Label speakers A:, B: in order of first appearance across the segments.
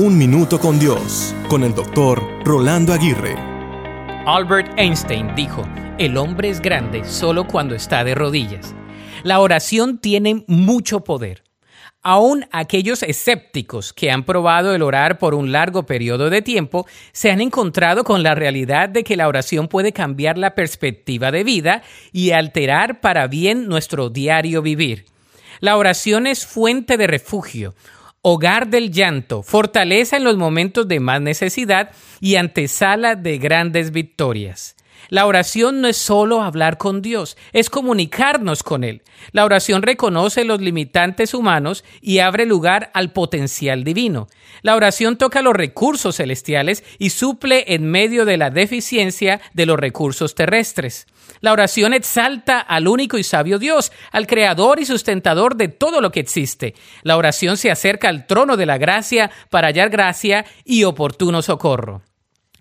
A: Un Minuto con Dios, con el doctor Rolando Aguirre.
B: Albert Einstein dijo, el hombre es grande solo cuando está de rodillas. La oración tiene mucho poder. Aún aquellos escépticos que han probado el orar por un largo periodo de tiempo se han encontrado con la realidad de que la oración puede cambiar la perspectiva de vida y alterar para bien nuestro diario vivir. La oración es fuente de refugio, hogar del llanto, fortaleza en los momentos de más necesidad y antesala de grandes victorias. La oración no es solo hablar con Dios, es comunicarnos con Él. La oración reconoce los limitantes humanos y abre lugar al potencial divino. La oración toca los recursos celestiales y suple en medio de la deficiencia de los recursos terrestres. La oración exalta al único y sabio Dios, al creador y sustentador de todo lo que existe. La oración se acerca al trono de la gracia para hallar gracia y oportuno socorro.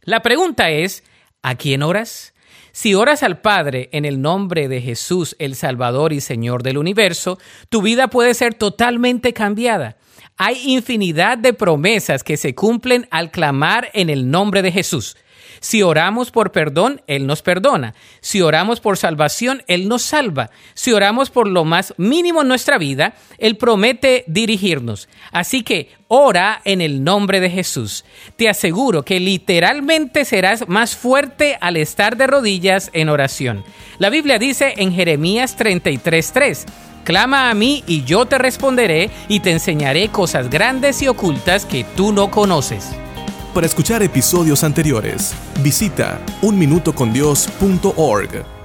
B: La pregunta es, ¿a quién oras? Si oras al Padre en el nombre de Jesús, el Salvador y Señor del universo, tu vida puede ser totalmente cambiada. Hay infinidad de promesas que se cumplen al clamar en el nombre de Jesús. Si oramos por perdón, Él nos perdona. Si oramos por salvación, Él nos salva. Si oramos por lo más mínimo en nuestra vida, Él promete dirigirnos. Así que ora en el nombre de Jesús. Te aseguro que literalmente serás más fuerte al estar de rodillas en oración. La Biblia dice en Jeremías 33:3. Clama a mí y yo te responderé y te enseñaré cosas grandes y ocultas que tú no conoces.
A: Para escuchar episodios anteriores, visita unminutocondios.org.